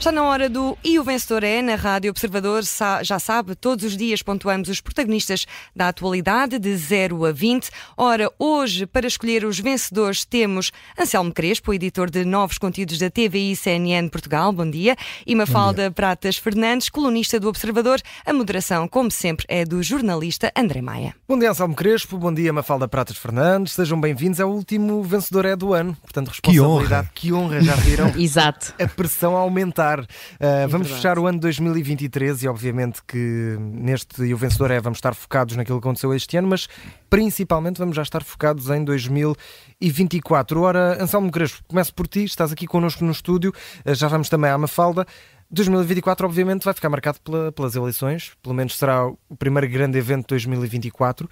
Está na hora do E o Vencedor é, na Rádio Observador, já sabe, todos os dias pontuamos os protagonistas da atualidade de 0 a 20. Ora, hoje, para escolher os vencedores, temos Anselmo Crespo, editor de novos conteúdos da TVI CNN Portugal, bom dia, e Mafalda dia. Pratas Fernandes, colunista do Observador. A moderação, como sempre, é do jornalista André Maia. Bom dia, Anselmo Crespo, bom dia, Mafalda Pratas Fernandes, sejam bem-vindos ao último vencedor é do ano, portanto, responsabilidade, que honra, que honra já viram? Exato. A pressão a aumentar Uh, é vamos verdade. fechar o ano 2023 e, obviamente, que neste e o vencedor é, vamos estar focados naquilo que aconteceu este ano, mas principalmente vamos já estar focados em 2024. Ora, Anselmo Crespo, começo por ti, estás aqui connosco no estúdio, uh, já vamos também à Mafalda. 2024, obviamente, vai ficar marcado pela, pelas eleições, pelo menos será o primeiro grande evento de 2024. Uh,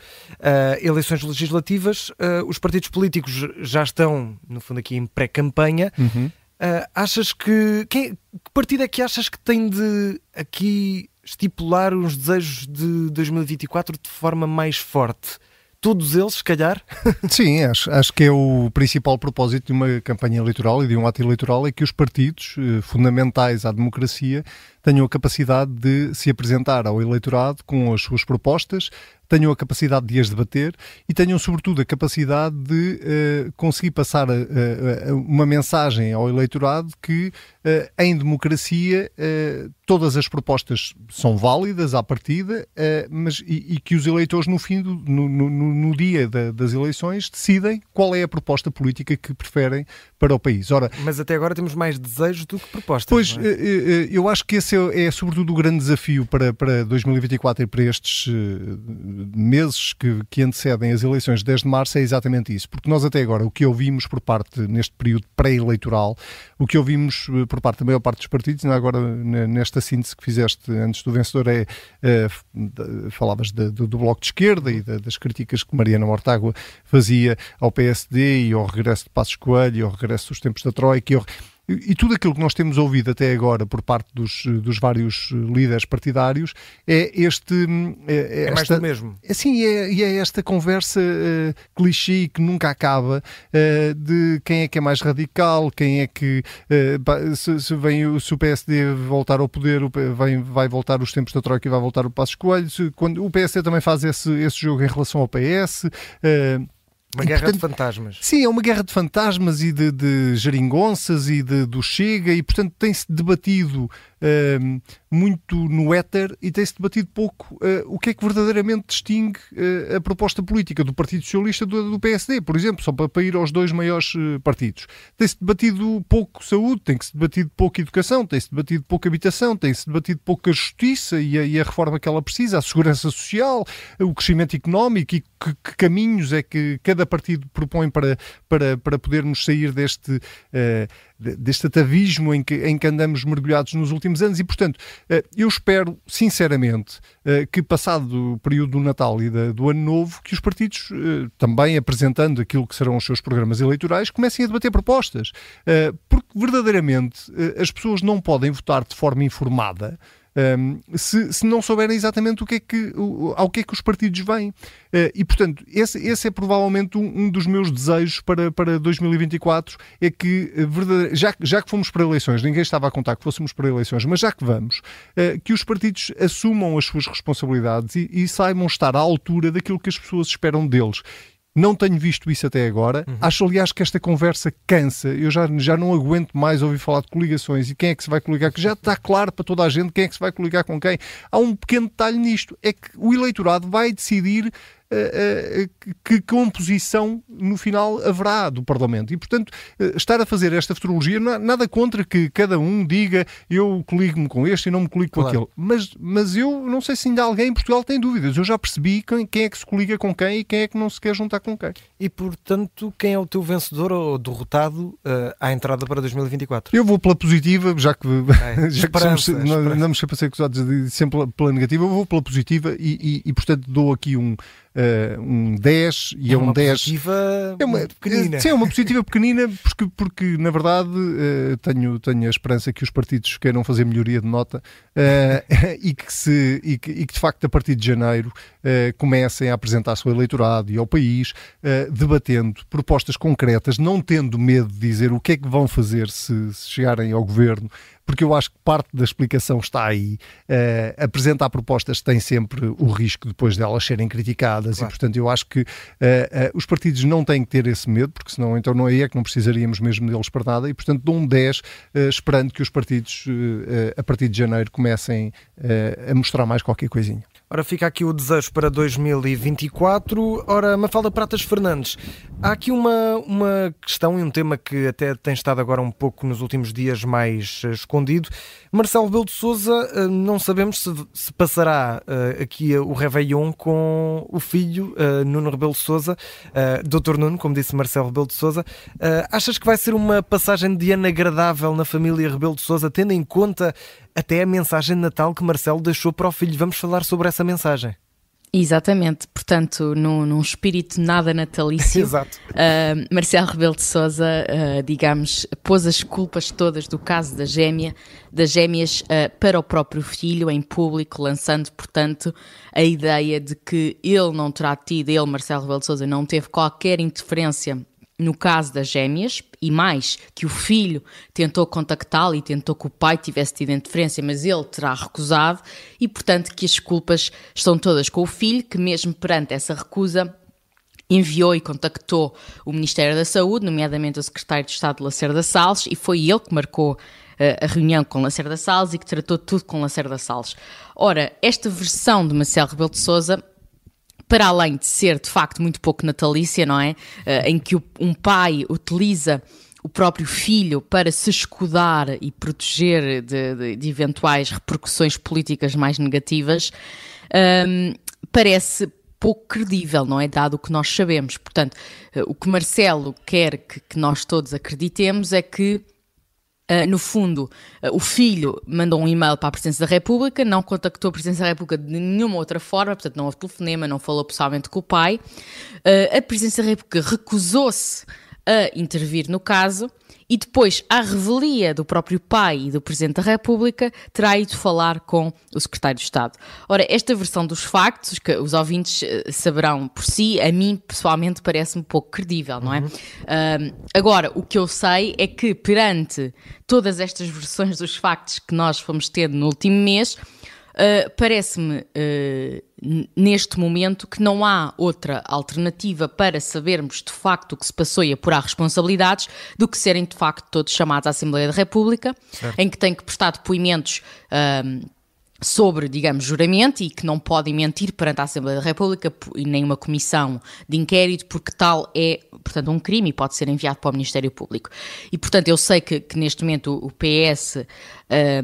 eleições legislativas, uh, os partidos políticos já estão, no fundo, aqui em pré-campanha. Uhum. Uh, achas que. Quem, que partido é que achas que tem de aqui estipular os desejos de 2024 de forma mais forte? Todos eles, se calhar? Sim, acho, acho que é o principal propósito de uma campanha eleitoral e de um ato eleitoral é que os partidos eh, fundamentais à democracia tenham a capacidade de se apresentar ao eleitorado com as suas propostas, tenham a capacidade de as debater e tenham, sobretudo, a capacidade de uh, conseguir passar a, a uma mensagem ao eleitorado que, uh, em democracia, uh, todas as propostas são válidas à partida, mas, e, e, que os eleitores, no fim, do, no, no, no dia da, das eleições, decidem qual é a proposta política que preferem para o país. Ora, mas até agora temos mais desejos do que propostas. Pois, é? eu acho que esse é, é, sobretudo o grande desafio para, para 2024 e para estes meses que, que antecedem as eleições de 10 de março é exatamente isso. Porque nós até agora, o que ouvimos por parte, neste período pré-eleitoral, o que ouvimos eh, por parte da maior parte dos partidos, ainda agora nesta síntese que fizeste antes do vencedor, é, é falavas de, de, do Bloco de Esquerda e de, das críticas que Mariana Mortágua fazia ao PSD e ao regresso de Passos Coelho e ao regresso dos tempos da Troika e ao e tudo aquilo que nós temos ouvido até agora por parte dos, dos vários líderes partidários é este. É, é, é mais do mesmo. É, sim, é, é esta conversa uh, clichê que nunca acaba uh, de quem é que é mais radical, quem é que. Uh, se, se, vem, se o PSD voltar ao poder, vem, vai voltar os tempos da Troika e vai voltar o Passo Coelho. Se, quando, o PSD também faz esse, esse jogo em relação ao PS. Uh, uma guerra portanto, de fantasmas. Sim, é uma guerra de fantasmas e de, de geringonças e de, do Chega, e portanto tem-se debatido uh, muito no éter e tem-se debatido pouco uh, o que é que verdadeiramente distingue uh, a proposta política do Partido Socialista do, do PSD, por exemplo, só para, para ir aos dois maiores eh, partidos. Tem-se debatido pouco saúde, tem-se debatido pouco educação, tem-se debatido pouco habitação, tem-se debatido pouco a justiça e a, e a, reforma que ela precisa, a segurança social, o crescimento económico e que, que caminhos é que cada partido propõe para, para, para podermos sair deste, deste atavismo em que, em que andamos mergulhados nos últimos anos e, portanto, uh, eu espero, sinceramente, uh, que passado o período do Natal e do Ano Novo, que os partidos, também apresentando aquilo que serão os seus programas eleitorais, comecem a debater propostas. porque, verdadeiramente, as pessoas não podem votar de forma informada um, se, se, não souberem exatamente o que é que, o, ao que é que os partidos vêm. Uh, e, portanto, esse, esse é provavelmente um, um, dos meus desejos para, para 2024, é que, uh, já, já que fomos para eleições, ninguém estava a contar que fôssemos para eleições, mas já que vamos, uh, que os partidos assumam as suas responsabilidades e, e saibam estar à altura daquilo que as pessoas esperam deles. Não tenho visto isso até agora. Uhum. Acho, aliás, que esta conversa cansa. Eu já, já não aguento mais ouvir falar de coligações e quem é que se vai coligar, que já está claro para toda a gente quem é que se vai coligar com quem. Há um pequeno detalhe nisto: é que o eleitorado vai decidir que composição no final haverá do Parlamento. E, portanto, uh, estar a fazer esta futurologia, nada contra que cada um diga eu coligo-me com este e não me coligo com claro. aquele. Mas, mas eu não sei se ainda alguém em Portugal tem dúvidas. Eu já percebi quem, quem é que se coliga com quem e quem é que não se quer juntar com quem. E, portanto, quem é o teu vencedor ou derrotado uh, à entrada para 2024? Eu vou pela positiva, já que, é, já que somos, não, não me sempre a ser acusados de sempre pela negativa, eu vou pela positiva e, e, e portanto, dou aqui um uh, um 10 e é, é um 10. Positiva é uma pequenina. Sim, é uma positiva pequenina, porque, porque na verdade uh, tenho, tenho a esperança que os partidos queiram fazer melhoria de nota uh, e, que se, e, que, e que de facto a partir de janeiro comecem a apresentar-se ao eleitorado e ao país, debatendo propostas concretas, não tendo medo de dizer o que é que vão fazer se, se chegarem ao governo porque eu acho que parte da explicação está aí. Uh, apresentar propostas tem sempre o risco depois delas serem criticadas claro. e, portanto, eu acho que uh, uh, os partidos não têm que ter esse medo, porque senão então não é que não precisaríamos mesmo deles para nada e, portanto, dou um 10 esperando que os partidos a partir de janeiro comecem a mostrar mais qualquer coisinha. Ora, fica aqui o desejo para 2024. Ora, Mafalda Pratas Fernandes, há aqui uma, uma questão e um tema que até tem estado agora um pouco nos últimos dias mais uh, escondido. Marcelo Rebelo de Sousa, uh, não sabemos se, se passará uh, aqui o Réveillon com o filho, Nuno Rebelo de Sousa, Dr. Nuno, como disse Marcelo Rebelo de Sousa. achas que vai ser uma passagem de ano agradável na família Rebelo de Sousa, tendo em conta até a mensagem de Natal que Marcelo deixou para o filho. Vamos falar sobre essa mensagem. Exatamente, portanto, num, num espírito nada natalício. Uh, Marcelo Rebelo de Sousa, uh, digamos, pôs as culpas todas do caso da gêmea, das gêmeas uh, para o próprio filho em público, lançando, portanto, a ideia de que ele não terá tido, ele, Marcelo Rebelo de Sousa, não teve qualquer interferência no caso das gêmeas, e mais, que o filho tentou contactá-lo e tentou que o pai tivesse tido interferência, mas ele terá recusado, e portanto que as culpas estão todas com o filho, que mesmo perante essa recusa enviou e contactou o Ministério da Saúde, nomeadamente o Secretário de Estado Lacerda Salles, e foi ele que marcou uh, a reunião com Lacerda Salles e que tratou tudo com Lacerda Salles. Ora, esta versão de Marcelo Rebelo de Sousa para além de ser de facto muito pouco natalícia, não é? Uh, em que um pai utiliza o próprio filho para se escudar e proteger de, de, de eventuais repercussões políticas mais negativas, um, ehm, parece pouco credível, não é? Dado o que nós sabemos. Portanto, uh, o que Marcelo quer que, que nós todos acreditemos é que Uh, no fundo, uh, o filho mandou um e-mail para a Presidência da República, não contactou a Presidência da República de nenhuma outra forma, portanto, não houve telefonema, não falou pessoalmente com o pai. Uh, a Presidência da República recusou-se a intervir no caso e depois, à revelia do próprio pai e do Presidente da República, terá ido falar com o Secretário de Estado. Ora, esta versão dos factos, que os ouvintes uh, saberão por si, a mim pessoalmente parece-me pouco credível, não é? Uhum. Uh, agora, o que eu sei é que perante todas estas versões dos factos que nós fomos tendo no último mês, uh, parece-me neste momento que não há outra alternativa para sabermos de facto o que se passou e apurar responsabilidades do que serem de facto todos chamados à Assembleia da República, certo. em que têm que prestar depoimentos. Um, sobre, digamos, juramento e que não podem mentir perante a Assembleia da República e nem uma comissão de inquérito, porque tal é, portanto, um crime e pode ser enviado para o Ministério Público. E, portanto, eu sei que, que neste momento o PS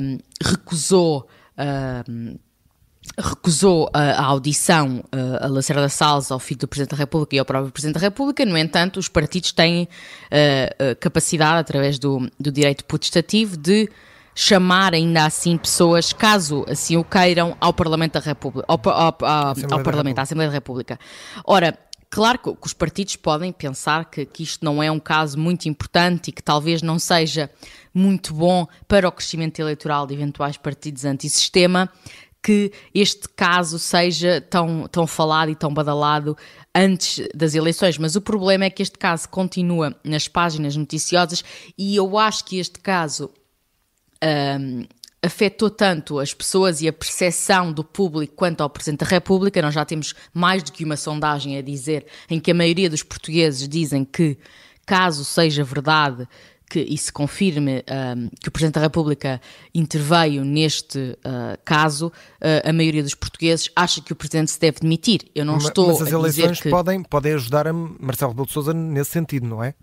um, recusou. Recusou a, a audição uh, a Lacerda Salles ao filho do Presidente da República e ao próprio Presidente da República, no entanto, os partidos têm uh, capacidade, através do, do direito putestativo, de chamar ainda assim pessoas, caso assim o queiram, ao Parlamento da República, ao, ao, ao, ao Parlamento, à Assembleia da República. Ora, Claro que, os partidos podem pensar que, que, isto não é um caso muito importante e que talvez não seja muito bom para o crescimento eleitoral de eventuais partidos antissistema, que este caso seja tão, tão falado e tão badalado antes das eleições, mas o problema é que este caso continua nas páginas noticiosas e eu acho que este caso um, afetou tanto as pessoas e a percepção do público quanto ao Presidente da República. Nós já temos mais do que uma sondagem a dizer em que a maioria dos portugueses dizem que, caso seja verdade que, e se confirme um, que o Presidente da República interveio neste uh, caso, uh, a maioria dos portugueses acha que o Presidente se deve demitir. Eu não mas, estou mas as a eleições que... podem, podem ajudar a Marcelo Rebelo de Sousa nesse sentido, não é?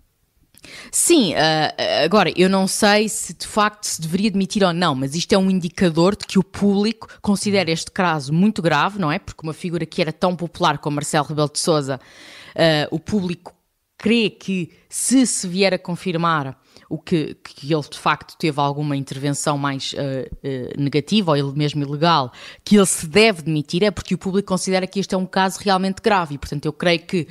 Sim, uh, agora eu não sei se de facto se deveria demitir ou não, mas isto é um indicador de que o público considera este caso muito grave, não é? Porque uma figura que era tão popular como Marcelo Rebelo de Sousa, uh, o público crê que se se vier a confirmar o que, que ele de facto teve alguma intervenção mais uh, uh, negativa ou ele mesmo ilegal, que ele se deve demitir, é porque o público considera que este é um caso realmente grave. E, portanto, eu creio que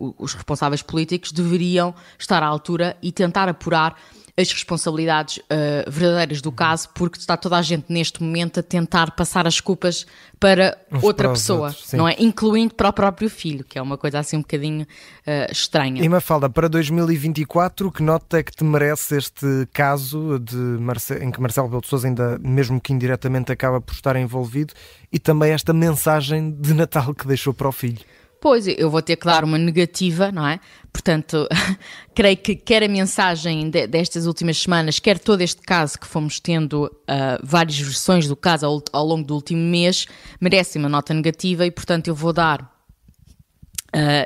uh, os responsáveis políticos deveriam estar à altura e tentar apurar as responsabilidades uh, verdadeiras do caso, porque está toda a gente neste momento a tentar passar as culpas para Uns outra para pessoa, outros, não é? Incluindo para o próprio filho, que é uma coisa assim um bocadinho uh, estranha. E Mafalda, para 2024, que nota é que te merece este caso de Marce... em que Marcelo Belo de Sousa ainda, mesmo que indiretamente, acaba por estar envolvido e também esta mensagem de Natal que deixou para o filho? Pois, eu vou ter dar uma negativa, não é? Portanto, creio que quer a mensagem de, destas últimas semanas, quer todo este caso que fomos tendo uh, várias versões do caso ao, ao, longo do último mês, merecem uma nota negativa e, portanto, eu vou dar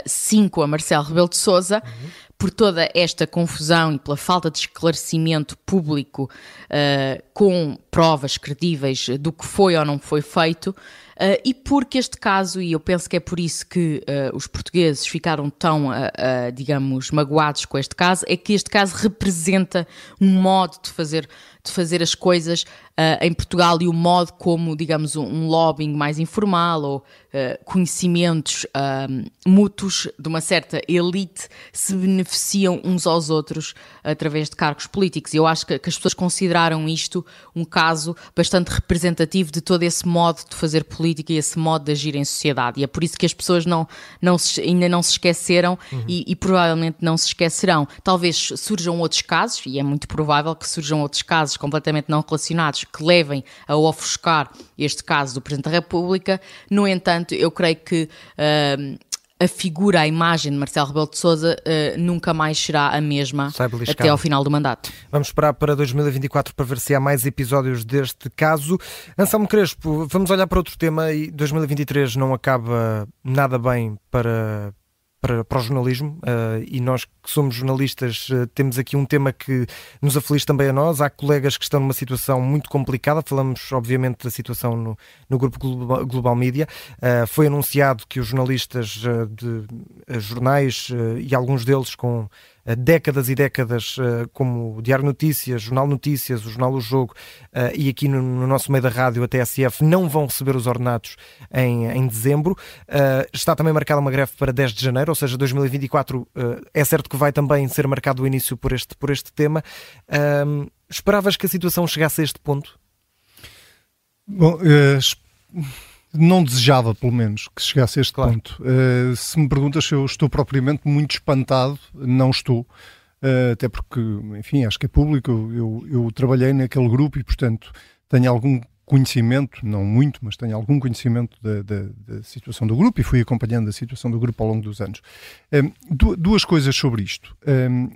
5 uh, a Marcelo Rebelo de Souza uhum. Por toda esta confusão e pela falta de esclarecimento público uh, com provas credíveis do que foi ou não foi feito. Uh, e porque este caso, e eu penso que é por isso que uh, os portugueses ficaram tão, digamos, magoados com este caso, é que este caso representa um modo de fazer de fazer as coisas uh, em Portugal e o modo como, digamos, um, um lobbying mais informal ou uh, conhecimentos uh, mútuos de uma certa elite se beneficiam uns aos outros através de cargos políticos. Eu acho que, que, as pessoas consideraram isto um caso bastante representativo de todo esse modo de fazer política e esse modo de agir em sociedade. E é por isso que as pessoas não, não se, ainda não se esqueceram uhum. e, e provavelmente não se esquecerão. Talvez surjam outros casos, e é muito provável que surjam outros casos completamente não relacionados que levem a ofuscar este caso do Presidente da República. No entanto, eu creio que. Uh, a figura, a imagem de Marcelo Rebelo de Sousa uh, nunca mais será a mesma até ao final do mandato. Vamos esperar para 2024 para ver se há mais episódios deste caso. Anselmo Crespo, vamos olhar para outro tema e 2023 não acaba nada bem para, para, para o jornalismo uh, e nós que somos jornalistas uh, temos aqui um tema que nos aflige também a nós. Há colegas que estão numa situação muito complicada. Falamos, obviamente, da situação no, no grupo Global, Global Media. Uh, foi anunciado que os jornalistas de jornais e alguns deles com décadas e décadas, eh, como o Diário Notícias, Jornal Notícias, o Jornal do Jogo eh, e aqui no, no nosso meio da rádio, a TSF, não vão receber os ordenados em, em dezembro. Eh, está também marcada uma greve para 10 de janeiro, ou seja, 2024 é certo que vai também ser marcado o início por este, por este tema. Esperavas que a situação chegasse a este ponto? Bom, uh, não desejava, pelo menos, que chegasse a este claro. ponto. Uh, se me perguntas se eu estou propriamente muito espantado, não estou. Uh, até porque, enfim, acho que é público. Eu, eu, trabalhei naquele grupo e, portanto, tenho algum conhecimento, não muito, mas tenho algum conhecimento da, da, da situação do grupo e fui acompanhando a situação do grupo ao longo dos anos. Um, eh, duas coisas sobre isto. Um,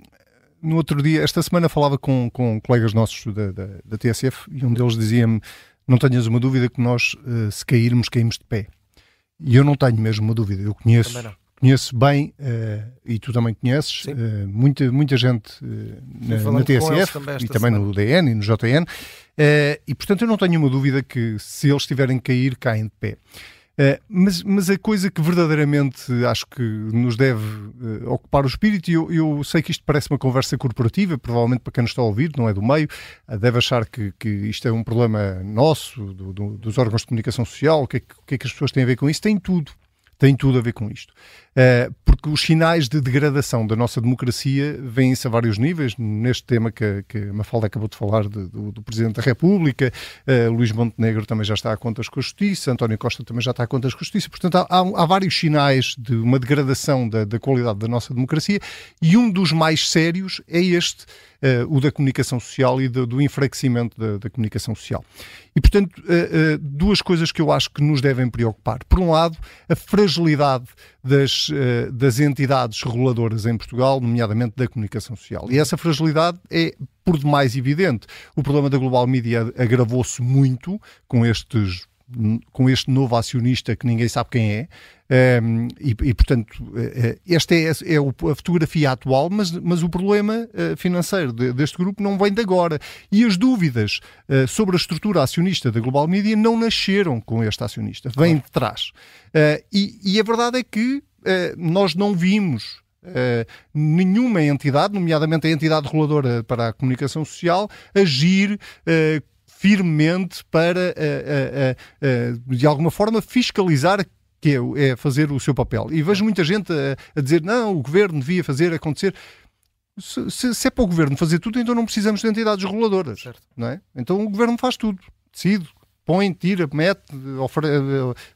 no outro dia, esta semana, falava com, com colegas nossos da, da, da TSF e um deles dizia-me não tenhas uma dúvida que nós, uh, se cairmos, caímos de pé. E eu não tenho mesmo uma dúvida. Eu conheço, conheço bem, uh, e tu também conheces, uh, muita, muita gente na, na, TSF também e também semana. no DN e no JN, e portanto eu não tenho uma dúvida que se eles tiverem que cair, caem de pé. Uh, mas, mas a coisa que verdadeiramente acho que nos deve uh, ocupar o espírito, e eu, eu, sei que isto parece uma conversa corporativa, provavelmente para quem nos está a ouvir, não é do meio, uh, deve achar que, que isto é um problema nosso, do, do, dos órgãos de comunicação social, o que, é que, o que é que as pessoas têm a ver com isso? Tem tudo tem tudo a ver com isto. Porque os sinais de degradação da nossa democracia vêm-se a vários níveis, neste tema que, que a Mafalda acabou de falar de, do, do, Presidente da República, uh, Luís Montenegro também já está a contas com a Justiça, António Costa também já está a contas com a Justiça, portanto há, há, há vários sinais de uma degradação da, da qualidade da nossa democracia e um dos mais sérios é este, uh, o da comunicação social e do, do enfraquecimento da, da, comunicação social. E, portanto, uh, uh, duas coisas que eu acho que nos devem preocupar. Por um lado, a fragilidade das, das entidades reguladoras em Portugal, nomeadamente da comunicação social. E essa fragilidade é por demais evidente. O problema da Global Media agravou-se muito com estes com este novo acionista que ninguém sabe quem é. Um, e, e, portanto, eh, eh, esta é, é, a fotografia atual, mas, mas o problema uh, financeiro de, deste grupo não vem de agora. E as dúvidas uh, sobre a estrutura acionista da Global Media não nasceram com este acionista, vêm de trás. Uh, e, e, a verdade é que nós não vimos nenhuma entidade, nomeadamente a entidade reguladora para a comunicação social, agir firmemente para, de alguma forma, fiscalizar que é, é, fazer o seu papel. E vejo muita gente a, a, dizer não, o governo devia fazer acontecer. Se, se, se, é para o governo fazer tudo, então não precisamos de entidades reguladoras. Certo. Não é? Então o governo faz tudo, decide, põe, tira, mete,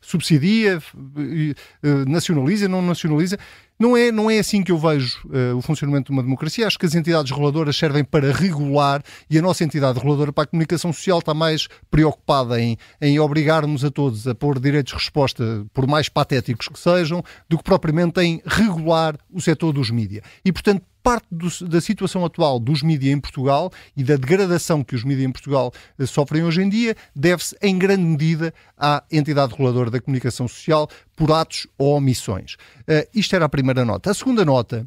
subsidia, eh, nacionaliza, não nacionaliza. Não é, não é assim que eu vejo uh, o funcionamento de uma democracia. Acho que as entidades reguladoras servem para regular e a nossa entidade reguladora para a comunicação social está mais preocupada em, em obrigar-nos a todos a pôr direitos de resposta, por mais patéticos que sejam, do que propriamente em regular o setor dos mídias. E, portanto, parte do, da situação atual dos mídias em Portugal e da degradação que os mídias em Portugal uh, sofrem hoje em dia deve-se em grande medida à entidade reguladora da comunicação social por atos ou omissões. Uh, isto era a primeira nota. A segunda nota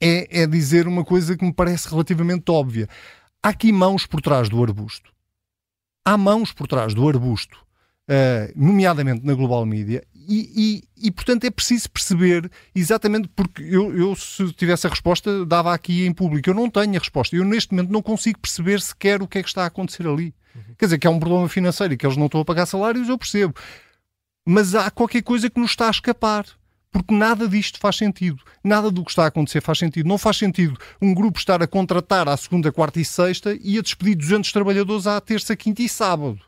é, é dizer uma coisa que me parece relativamente óbvia. Há aqui mãos por trás do arbusto. Há mãos por trás do arbusto, uh, nomeadamente na Global Media, e, e, e, portanto é preciso perceber exatamente porque eu, eu, se tivesse a resposta dava aqui em público. Eu não tenho a resposta. Eu neste momento não consigo perceber sequer o que é que está a acontecer ali. Uhum. Quer dizer, que é um problema financeiro e que eles não estão a pagar salários, eu percebo. Mas há qualquer coisa que nos está a escapar. Porque nada disto faz sentido. Nada do que está a acontecer faz sentido. Não faz sentido um grupo estar a contratar à segunda, quarta e sexta e a despedir 200 trabalhadores à terça, quinta e sábado.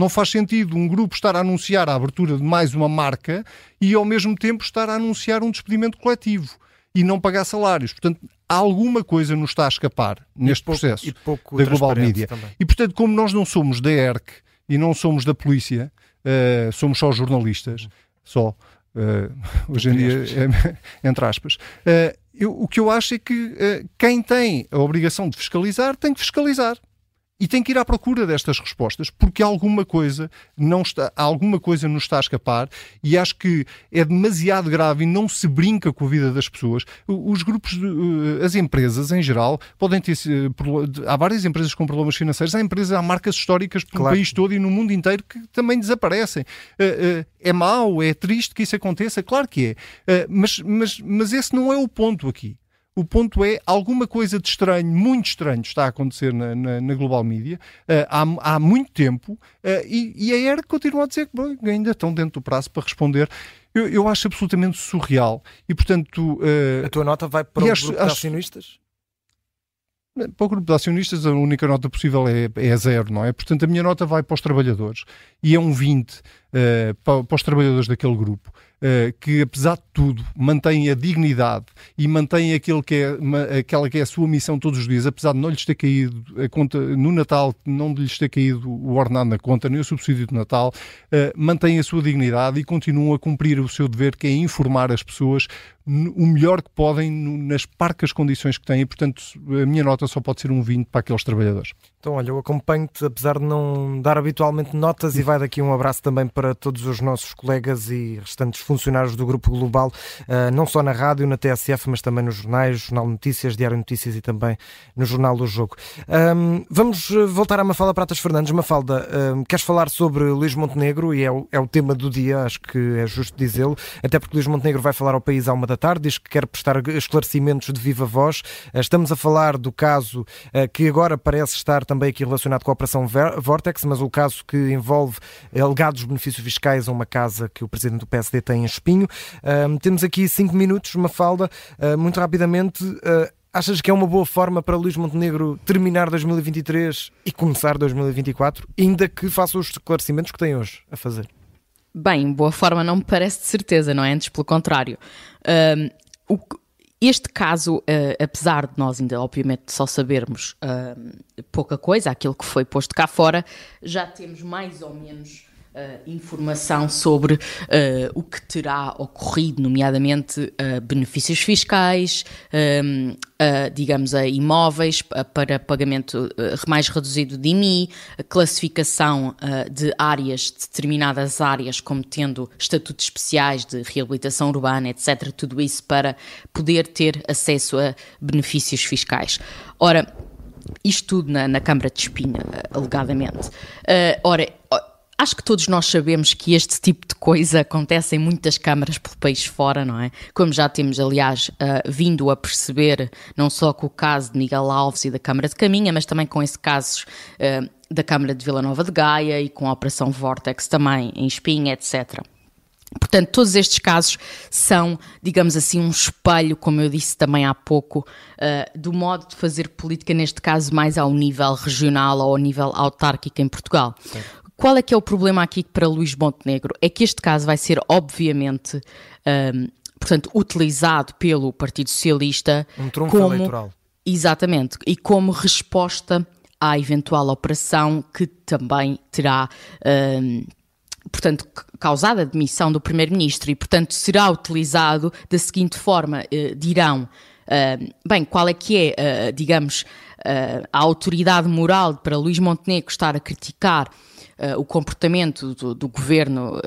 Não faz sentido um grupo estar a anunciar a abertura de mais uma marca e ao mesmo tempo estar a anunciar um despedimento coletivo e não pagar salários. Portanto, alguma coisa nos está a escapar neste pouco, processo da Global Media. Também. E, portanto, como nós não somos da ERC e não somos da polícia, uh, somos só jornalistas, só, uh, hoje em dia, é, entre aspas, uh, eu, o que eu acho é que quem tem a obrigação de fiscalizar tem que fiscalizar e tem que ir à procura destas respostas, porque alguma coisa não está, alguma coisa nos está a escapar e acho que é demasiado grave e não se brinca com a vida das pessoas. Os grupos, eh, as empresas em geral, podem ter. Há várias empresas com problemas financeiros, há empresas, há marcas históricas pelo claro. país todo e no mundo inteiro que também desaparecem. Eh, eh, é mau, é triste que isso aconteça? Claro que é. Mas, mas, mas esse não é o ponto aqui. O ponto é, alguma coisa de estranho, muito estranho, está a acontecer na, na, na Global Media uh, há, há muito tempo uh, e, e, a ERC continua a dizer que bom, ainda estão dentro do prazo para responder. Eu, eu acho absolutamente surreal e, portanto... Uh, a tua nota vai para o acho, grupo de acionistas? Para o grupo de acionistas, a única nota possível é, é zero, não é? Portanto, a minha nota vai para os trabalhadores e é um 20 uh, para, para os trabalhadores daquele grupo. Eh, que, apesar de tudo, mantém a dignidade e mantém aquilo que é, aquela que é a sua missão todos os dias, apesar de não lhes ter caído a conta no Natal, não lhes ter caído o ordenado na conta, nem o subsídio de Natal, uh, mantém a sua dignidade e continuam a cumprir o seu dever, que é informar as pessoas o melhor que podem nas parcas condições que têm e, portanto, a minha nota só pode ser um 20 para aqueles trabalhadores. Então, olha, eu acompanho-te, apesar de não dar habitualmente notas, e vai daqui um abraço também para todos os nossos colegas e restantes funcionários do Grupo Global, uh, não só na rádio, na TSF, mas também nos jornais, Jornal Notícias, Diário Notícias e também no Jornal do Jogo. Vamos voltar à Mafalda Pratas Fernandes. Mafalda, queres falar sobre Luís Montenegro? E é o, é o tema do dia, acho que é justo dizê-lo, até porque Luís Montenegro vai falar ao país à uma da tarde, diz que quer prestar esclarecimentos de viva voz. Uh, estamos a falar do caso uh, que agora parece estar também aqui relacionado com a Operação Vortex, mas o caso que envolve alegados benefícios fiscais a uma casa que o presidente do PSD tem em Espinho. Temos aqui cinco minutos, uma falda, muito rapidamente. Achas que é uma boa forma para Luís Montenegro terminar 2023 e começar 2024, ainda que faça os esclarecimentos que tem hoje a fazer? Bem, boa forma não me parece de certeza, não é? Antes, pelo contrário. o, este caso, uh, apesar de nós ainda, obviamente, só sabermos uh, pouca coisa, aquilo que foi posto cá fora, já temos mais ou menos Uh, informação sobre uh, o que terá ocorrido, nomeadamente uh, benefícios fiscais, digamos, a imóveis para pagamento mais reduzido de IMI, a classificação de áreas, determinadas áreas, como tendo estatutos especiais de reabilitação urbana, etc. Tudo isso para poder ter acesso a benefícios fiscais. Ora, isto tudo na, na Câmara de Espinha, alegadamente. ora, Acho que todos nós sabemos que este tipo de coisa acontece em muitas câmaras pelo país fora, não é? Como já temos, aliás, uh, vindo a perceber, não só com o caso de Miguel Alves e da Câmara de Caminha, mas também com esse caso uh, da Câmara de Vila Nova de Gaia e com a Operação Vortex também em Espinha, etc. Portanto, todos estes casos são, digamos assim, um espelho, como eu disse também há pouco, uh, do modo de fazer política, neste caso mais ao nível regional ou ao nível autárquico em Portugal. Qual é que é o problema aqui para Luís Montenegro? É que este caso vai ser, obviamente, um, portanto, utilizado pelo Partido Socialista um trunfo como, eleitoral. Exatamente, e como resposta à eventual operação que também terá. Um, portanto, causada a demissão do Primeiro-Ministro e, portanto, será utilizado da seguinte forma: uh, dirão, uh, bem, qual é que é, uh, digamos, a autoridade moral para Luís Montenegro estar a criticar o comportamento do, do governo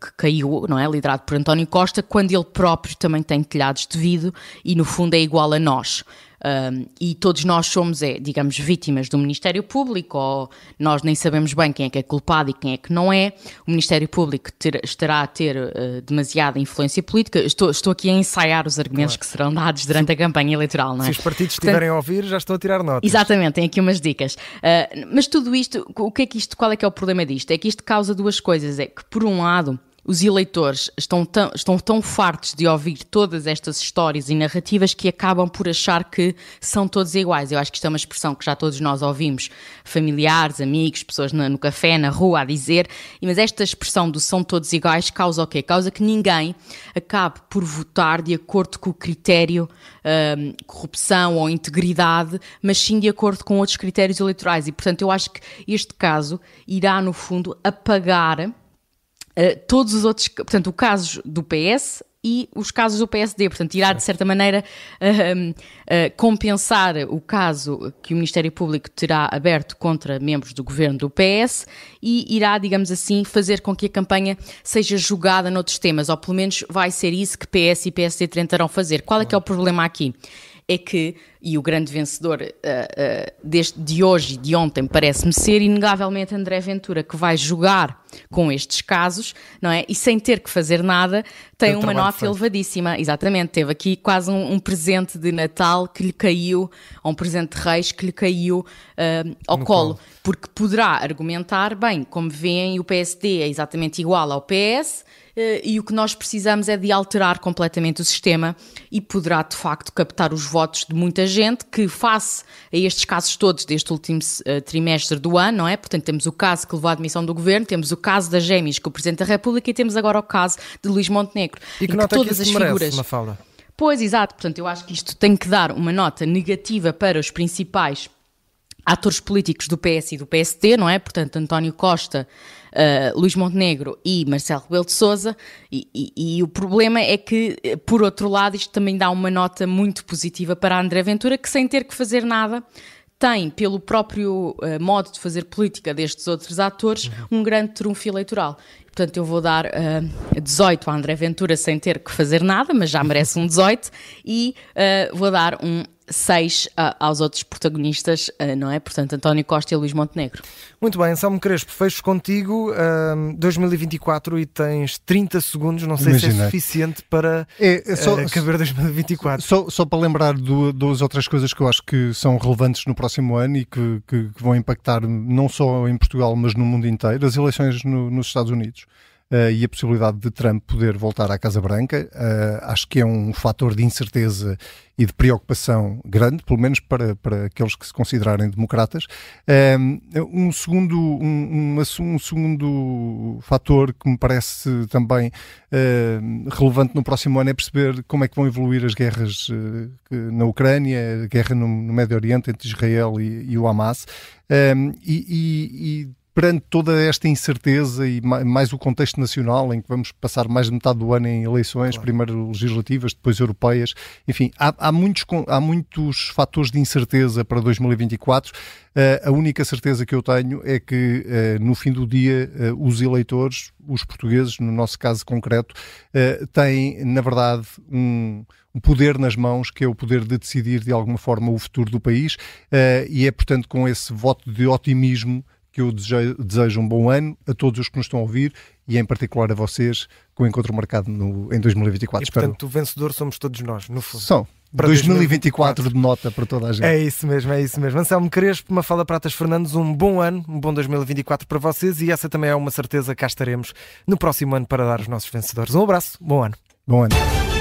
que caiu, não é, liderado por António Costa, quando ele próprio também tem telhados de vidro e, no fundo, é igual a nós. Um, e todos nós somos, é, digamos, vítimas do Ministério Público, ou nós nem sabemos bem quem é que é culpado e quem é que não é. O Ministério Público ter, estará a ter uh, demasiada influência política. Estou, estou aqui a ensaiar os argumentos claro. que serão dados durante a campanha eleitoral, não é? Se os partidos estiverem a ouvir, já estão a tirar notas. Exatamente, tem aqui umas dicas. Uh, mas tudo isto, o que é que isto, qual é que é o problema disto? É que isto causa duas coisas. É que, por um lado, os eleitores estão tão, estão tão fartos de ouvir todas estas histórias e narrativas que acabam por achar que são todos iguais. Eu acho que isto é uma expressão que já todos nós ouvimos, familiares, amigos, pessoas no, no café, na rua, a dizer, mas esta expressão do são todos iguais causa o quê? Causa que ninguém acabe por votar de acordo com o critério um, corrupção ou integridade, mas sim de acordo com outros critérios eleitorais. E, portanto, eu acho que este caso irá, no fundo, apagar Uh, todos os outros, portanto, o caso do PS e os casos do PSD. Portanto, irá, de certa maneira, uh, uh, compensar o caso que o Ministério Público terá aberto contra membros do governo do PS e irá, digamos assim, fazer com que a campanha seja julgada noutros temas, ou pelo menos vai ser isso que PS e PSD tentarão fazer. Qual é que é o problema aqui? É que, e o grande vencedor uh, uh, deste, de hoje e de ontem parece-me ser, inegavelmente, André Ventura, que vai jogar com estes casos, não é? E sem ter que fazer nada, tem uma nota feito. elevadíssima. Exatamente, teve aqui quase um, um, presente de Natal que lhe caiu, ou um presente de Reis que lhe caiu uh, ao colo, colo, porque poderá argumentar, bem, como veem, o PSD é exatamente igual ao PS e o que nós precisamos é de alterar completamente o sistema e poderá de facto captar os votos de muita gente que, face a estes casos todos deste último uh, trimestre do ano, não é? Portanto, temos o caso que levou à admissão do governo, temos o caso das gêmeas com o Presidente da República e temos agora o caso de Luís Montenegro. E que, que nota todas que as merece, figuras. Mafalda? Pois, exato. Portanto, eu acho que isto tem que dar uma nota negativa para os principais atores políticos do PS e do PSD, não é? Portanto, António Costa, uh, Luís Montenegro e Marcelo Rebelo de Sousa, e, e, e, o problema é que, por outro lado, isto também dá uma nota muito positiva para André Ventura, que sem ter que fazer nada, tem, pelo próprio uh, modo de fazer política destes outros atores, um grande trunfo eleitoral. Portanto, eu vou dar uh, 18 a André Ventura sem ter que fazer nada, mas já merece um 18, e uh, vou dar um seis uh, aos outros protagonistas, uh, não é? Portanto, António Costa e Luís Montenegro. Muito bem, Salmo Crespo, fecho contigo uh, 2024 e tens 30 segundos, não sei Imaginei. se é suficiente para é, é só, uh, caber 2024. Só, só para lembrar do, duas outras coisas que eu acho que são relevantes no próximo ano e que, que, que vão impactar não só em Portugal, mas no mundo inteiro, as eleições no, nos Estados Unidos uh, e a possibilidade de Trump poder voltar à Casa Branca. Uh, acho que é um fator de incerteza e de preocupação grande, pelo menos para, para aqueles que se considerarem democratas. Eh, um, segundo, um, um, segundo fator que me parece também uh, relevante no próximo ano é perceber como é que vão evoluir as guerras uh, na Ucrânia, a guerra no, no Médio Oriente entre Israel e, e o Hamas. Um, e, e, e perante toda esta incerteza e mais o contexto nacional, em que vamos passar mais de metade do ano em eleições, claro. primeiro legislativas, depois europeias, enfim, há, há, muitos, há muitos fatores de incerteza para 2024. Uh, eh, a única certeza que eu tenho é que uh, no fim do dia uh, os eleitores, os portugueses, no nosso caso concreto, têm, na verdade, um, um poder nas mãos, que é o poder de decidir de alguma forma o futuro do país, e é, portanto, com esse voto de otimismo que eu desejo, um bom ano a todos os que nos estão a ouvir e em particular a vocês com o encontro marcado no, em 2024. E, portanto, o vencedor somos todos nós, no fundo. São. para 2024, 2024 de nota para toda a gente. É isso mesmo, é isso mesmo. Anselmo Crespo, uma fala Pratas Fernandes, um bom ano, um bom 2024 para vocês e essa também é uma certeza, cá estaremos no próximo ano para dar os nossos vencedores. Um abraço, bom ano. Bom ano.